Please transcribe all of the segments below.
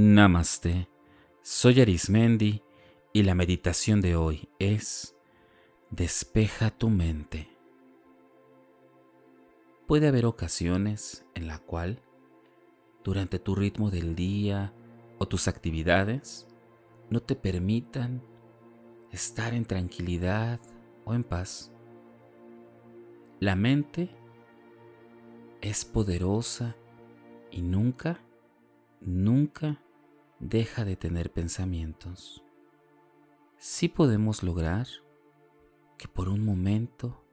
Namaste. Soy Arismendi y la meditación de hoy es Despeja tu mente. Puede haber ocasiones en la cual, durante tu ritmo del día o tus actividades, no te permitan estar en tranquilidad o en paz. La mente es poderosa y nunca, nunca deja de tener pensamientos. Sí podemos lograr que por un momento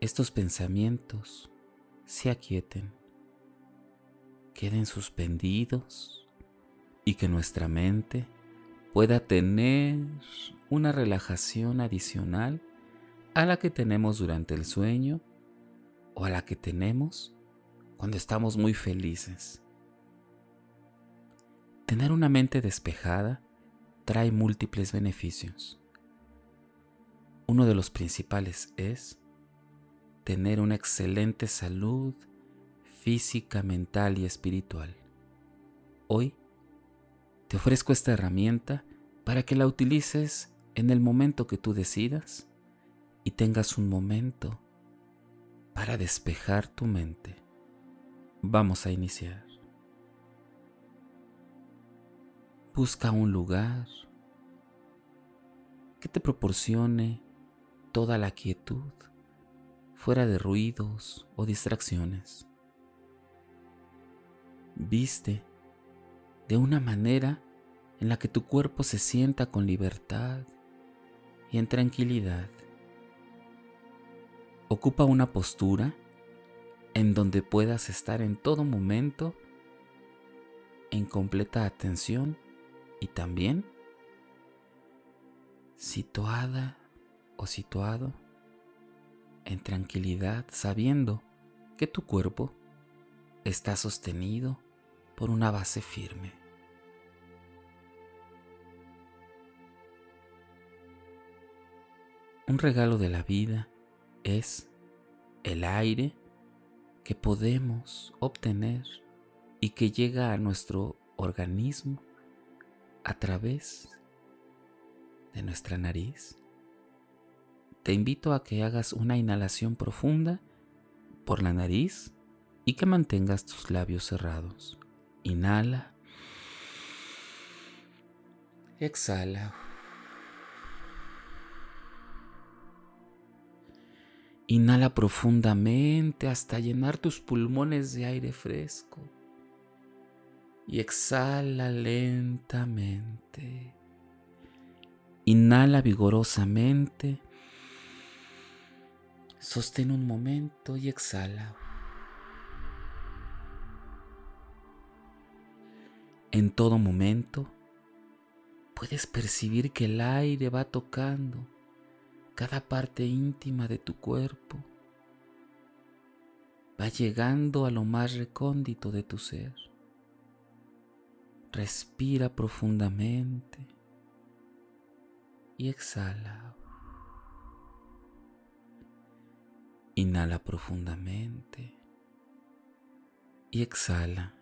estos pensamientos se aquieten, queden suspendidos y que nuestra mente pueda tener una relajación adicional a la que tenemos durante el sueño o a la que tenemos cuando estamos muy felices. Tener una mente despejada trae múltiples beneficios. Uno de los principales es tener una excelente salud física, mental y espiritual. Hoy te ofrezco esta herramienta para que la utilices en el momento que tú decidas y tengas un momento para despejar tu mente. Vamos a iniciar. Busca un lugar que te proporcione toda la quietud, fuera de ruidos o distracciones. Viste de una manera en la que tu cuerpo se sienta con libertad y en tranquilidad. Ocupa una postura en donde puedas estar en todo momento en completa atención y también situada o situado en tranquilidad sabiendo que tu cuerpo está sostenido por una base firme. Un regalo de la vida es el aire que podemos obtener y que llega a nuestro organismo a través de nuestra nariz. Te invito a que hagas una inhalación profunda por la nariz y que mantengas tus labios cerrados. Inhala. Exhala. Inhala profundamente hasta llenar tus pulmones de aire fresco y exhala lentamente. Inhala vigorosamente. Sostén un momento y exhala. En todo momento puedes percibir que el aire va tocando cada parte íntima de tu cuerpo. Va llegando a lo más recóndito de tu ser. Respira profundamente y exhala. Inhala profundamente y exhala.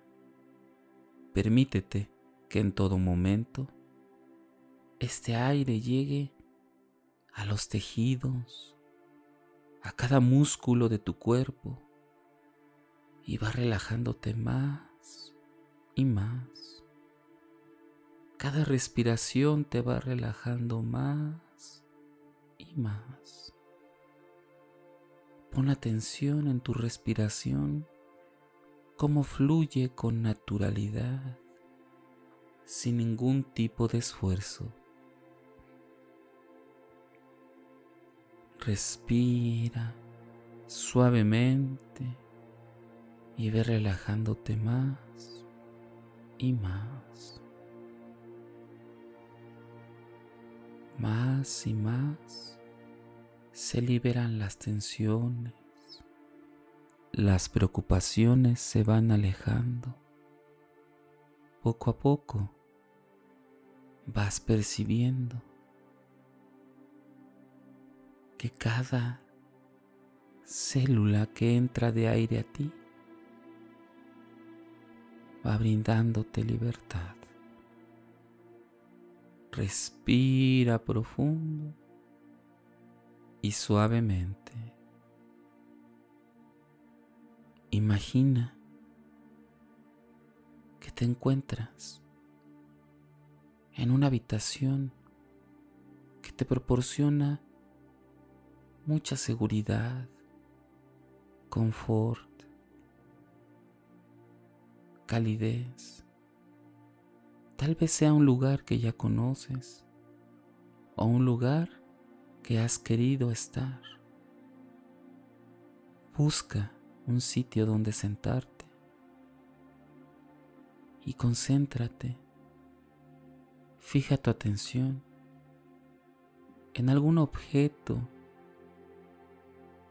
Permítete que en todo momento este aire llegue a los tejidos, a cada músculo de tu cuerpo y va relajándote más y más. Cada respiración te va relajando más y más. Pon atención en tu respiración, cómo fluye con naturalidad, sin ningún tipo de esfuerzo. Respira suavemente y ve relajándote más y más. Y más se liberan las tensiones, las preocupaciones se van alejando. Poco a poco vas percibiendo que cada célula que entra de aire a ti va brindándote libertad. Respira profundo y suavemente. Imagina que te encuentras en una habitación que te proporciona mucha seguridad, confort, calidez. Tal vez sea un lugar que ya conoces o un lugar que has querido estar. Busca un sitio donde sentarte y concéntrate. Fija tu atención en algún objeto,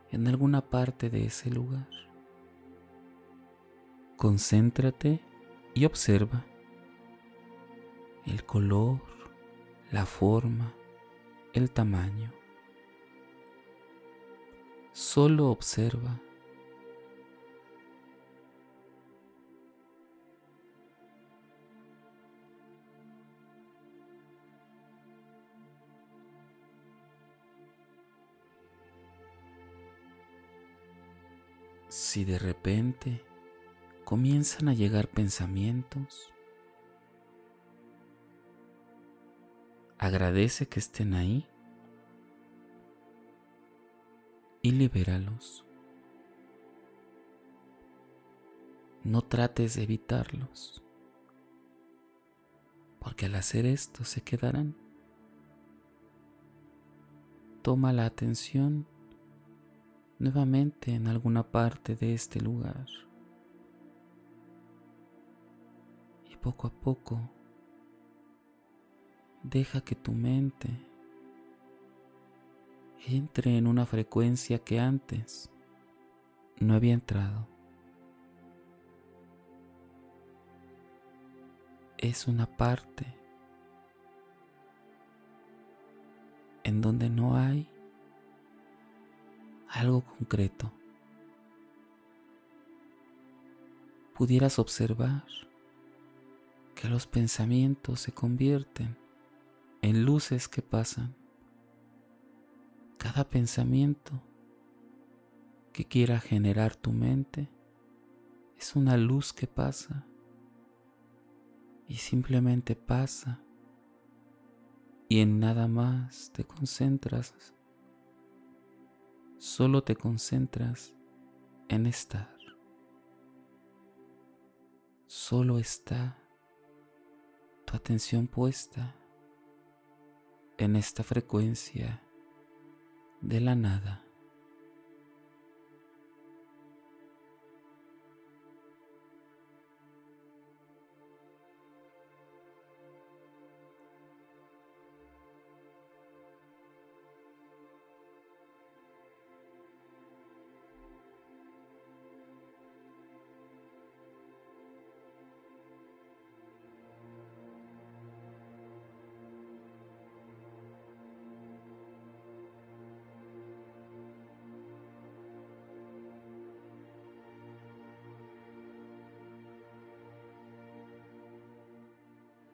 en alguna parte de ese lugar. Concéntrate y observa el color, la forma, el tamaño. Solo observa. Si de repente comienzan a llegar pensamientos, agradece que estén ahí y libéralos. No trates de evitarlos, porque al hacer esto se quedarán. Toma la atención nuevamente en alguna parte de este lugar. Y poco a poco deja que tu mente entre en una frecuencia que antes no había entrado. Es una parte en donde no hay algo concreto. Pudieras observar que los pensamientos se convierten en luces que pasan. Cada pensamiento que quiera generar tu mente es una luz que pasa y simplemente pasa y en nada más te concentras solo te concentras en estar. Solo está tu atención puesta en esta frecuencia de la nada.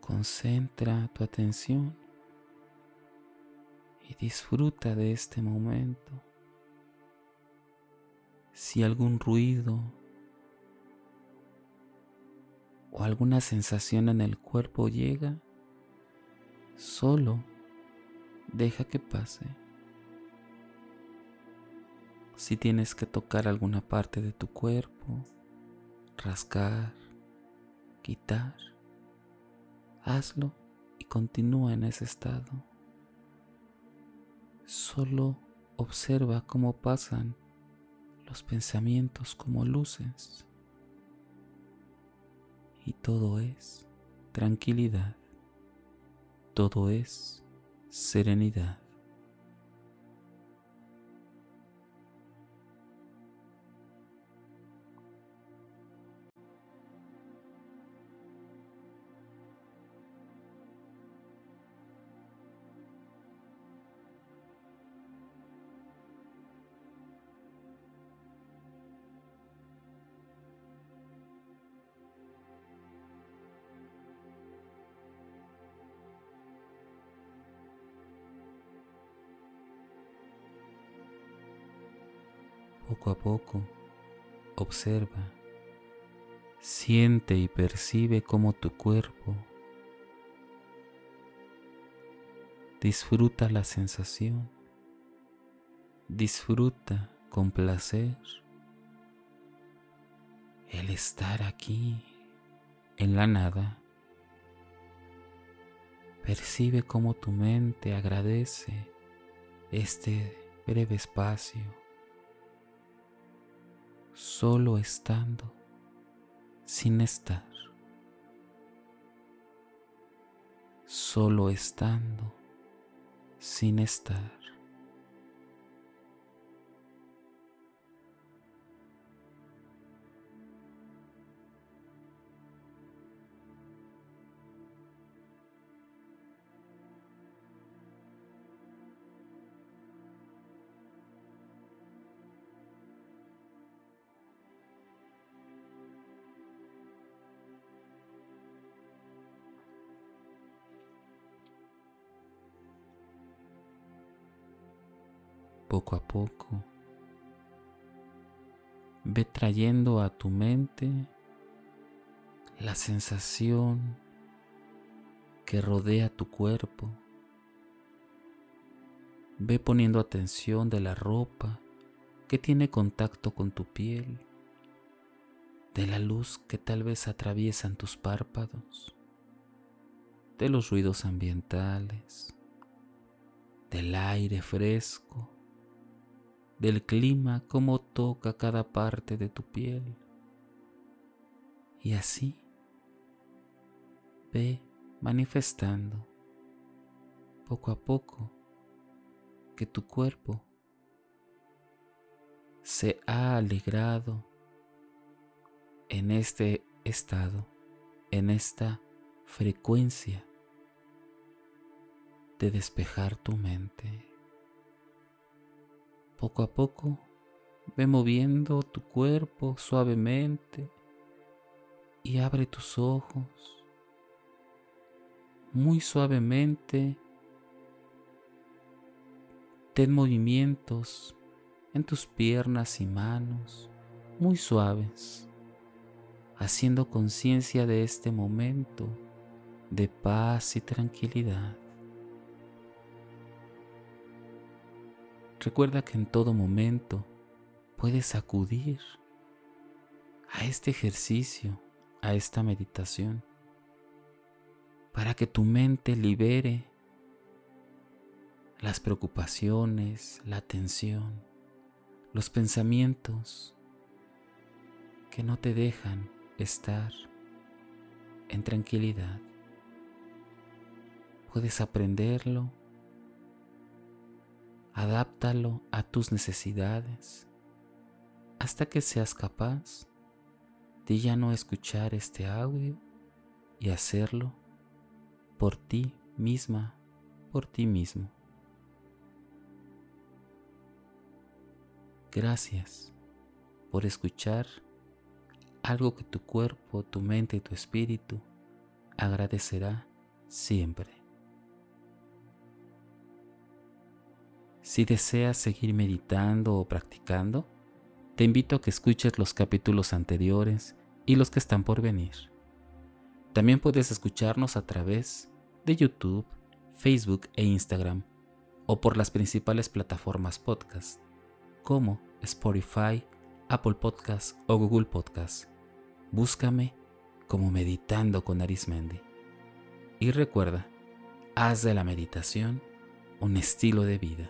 Concentra tu atención y disfruta de este momento. Si algún ruido o alguna sensación en el cuerpo llega, solo deja que pase. Si tienes que tocar alguna parte de tu cuerpo, rascar, quitar, hazlo y continúa en ese estado. Solo observa cómo pasan los pensamientos como luces. Y todo es tranquilidad, todo es serenidad. Poco a poco, observa, siente y percibe cómo tu cuerpo disfruta la sensación, disfruta con placer el estar aquí en la nada. Percibe cómo tu mente agradece este breve espacio, solo estando, sin estar, solo estando, sin estar. Poco a poco. Ve trayendo a tu mente la sensación que rodea tu cuerpo. Ve poniendo atención de la ropa que tiene contacto con tu piel, de la luz que tal vez atraviesan tus párpados, de los ruidos ambientales, del aire fresco del clima, cómo toca cada parte de tu piel. Y así ve manifestando poco a poco que tu cuerpo se ha alegrado en este estado, en esta frecuencia de despejar tu mente. Poco a poco ve moviendo tu cuerpo suavemente y abre tus ojos muy suavemente. Ten movimientos en tus piernas y manos muy suaves, haciendo conciencia de este momento de paz y tranquilidad. Recuerda que en todo momento puedes acudir a este ejercicio, a esta meditación, para que tu mente libere las preocupaciones, la tensión, los pensamientos que no te dejan estar en tranquilidad. Puedes aprenderlo Adáptalo a tus necesidades hasta que seas capaz de ya no escuchar este audio y hacerlo por ti misma, por ti mismo. Gracias por escuchar algo que tu cuerpo, tu mente y tu espíritu agradecerá siempre. Si deseas seguir meditando o practicando, te invito a que escuches los capítulos anteriores y los que están por venir. También puedes escucharnos a través de YouTube, Facebook e Instagram o por las principales plataformas podcast como Spotify, Apple Podcasts o Google Podcasts. Búscame como Meditando con Arismendi. Y recuerda, haz de la meditación un estilo de vida.